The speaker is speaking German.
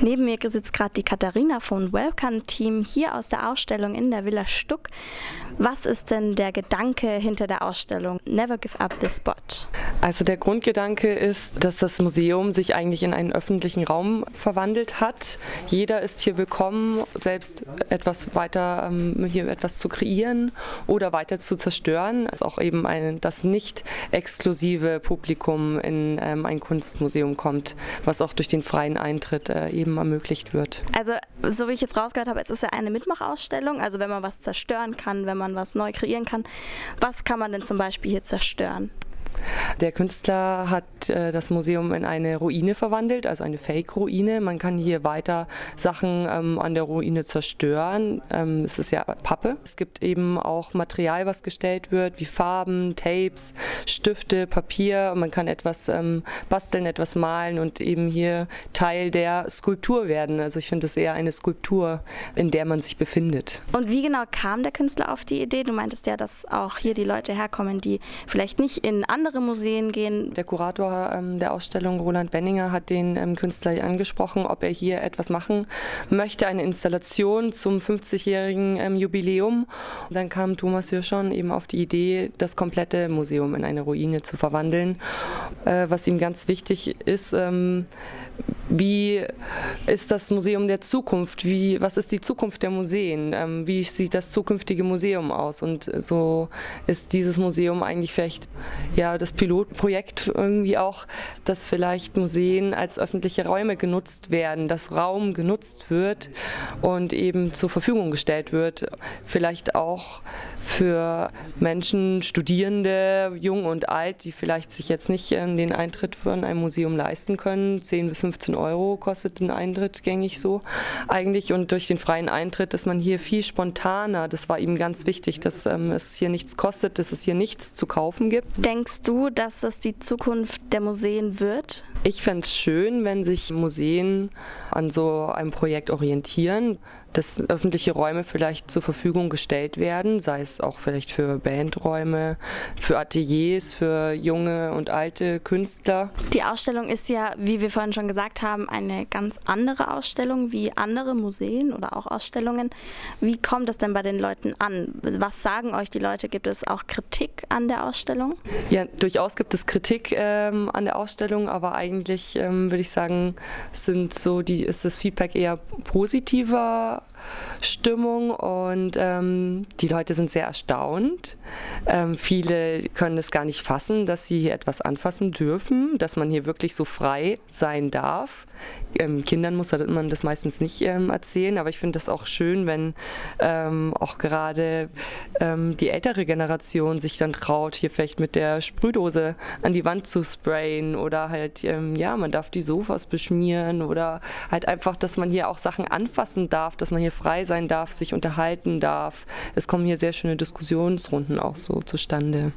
Neben mir sitzt gerade die Katharina vom Welcome Team hier aus der Ausstellung in der Villa Stuck. Was ist denn der Gedanke hinter der Ausstellung Never Give Up the Spot? Also der Grundgedanke ist, dass das Museum sich eigentlich in einen öffentlichen Raum verwandelt hat. Jeder ist hier willkommen, selbst etwas weiter ähm, hier etwas zu kreieren oder weiter zu zerstören. Also auch eben ein, das nicht exklusive Publikum in ähm, ein Kunstmuseum kommt, was auch durch den freien Eintritt äh, eben ermöglicht wird. Also so wie ich jetzt rausgehört habe, es ist ja eine Mitmachausstellung, also wenn man was zerstören kann, wenn man was neu kreieren kann. Was kann man denn zum Beispiel hier zerstören? Der Künstler hat äh, das Museum in eine Ruine verwandelt, also eine Fake-Ruine. Man kann hier weiter Sachen ähm, an der Ruine zerstören. Ähm, es ist ja Pappe. Es gibt eben auch Material, was gestellt wird, wie Farben, Tapes, Stifte, Papier. Man kann etwas ähm, basteln, etwas malen und eben hier Teil der Skulptur werden. Also ich finde es eher eine Skulptur, in der man sich befindet. Und wie genau kam der Künstler auf die Idee? Du meintest ja, dass auch hier die Leute herkommen, die vielleicht nicht in andere andere Museen gehen. Der Kurator ähm, der Ausstellung, Roland Benninger, hat den ähm, Künstler angesprochen, ob er hier etwas machen möchte, eine Installation zum 50-jährigen ähm, Jubiläum. Und dann kam Thomas Hirschon eben auf die Idee, das komplette Museum in eine Ruine zu verwandeln. Äh, was ihm ganz wichtig ist, ähm, wie ist das Museum der Zukunft? Wie, was ist die Zukunft der Museen? Ähm, wie sieht das zukünftige Museum aus? Und so ist dieses Museum eigentlich vielleicht ja das Pilotprojekt irgendwie auch, dass vielleicht Museen als öffentliche Räume genutzt werden, dass Raum genutzt wird und eben zur Verfügung gestellt wird. Vielleicht auch für Menschen, Studierende, jung und alt, die vielleicht sich jetzt nicht ähm, den Eintritt für ein Museum leisten können. 10 bis 15 Euro kostet ein Eintritt gängig so eigentlich. Und durch den freien Eintritt ist man hier viel spontaner. Das war ihm ganz wichtig, dass ähm, es hier nichts kostet, dass es hier nichts zu kaufen gibt. Denkst du, dass das die Zukunft der Museen wird? Ich fände es schön, wenn sich Museen an so einem Projekt orientieren dass öffentliche Räume vielleicht zur Verfügung gestellt werden, sei es auch vielleicht für Bandräume, für Ateliers, für junge und alte Künstler. Die Ausstellung ist ja, wie wir vorhin schon gesagt haben, eine ganz andere Ausstellung wie andere Museen oder auch Ausstellungen. Wie kommt das denn bei den Leuten an? Was sagen euch die Leute? Gibt es auch Kritik an der Ausstellung? Ja, durchaus gibt es Kritik ähm, an der Ausstellung, aber eigentlich ähm, würde ich sagen, sind so die, ist das Feedback eher positiver Stimmung und ähm, die Leute sind sehr erstaunt. Ähm, viele können es gar nicht fassen, dass sie hier etwas anfassen dürfen, dass man hier wirklich so frei sein darf. Ähm, Kindern muss man das meistens nicht ähm, erzählen, aber ich finde das auch schön, wenn ähm, auch gerade ähm, die ältere Generation sich dann traut, hier vielleicht mit der Sprühdose an die Wand zu sprayen oder halt, ja, man darf die Sofas beschmieren oder halt einfach, dass man hier auch Sachen anfassen darf, dass man hier frei sein darf, sich unterhalten darf. Es kommen hier sehr schöne Diskussionsrunden auch so zustande.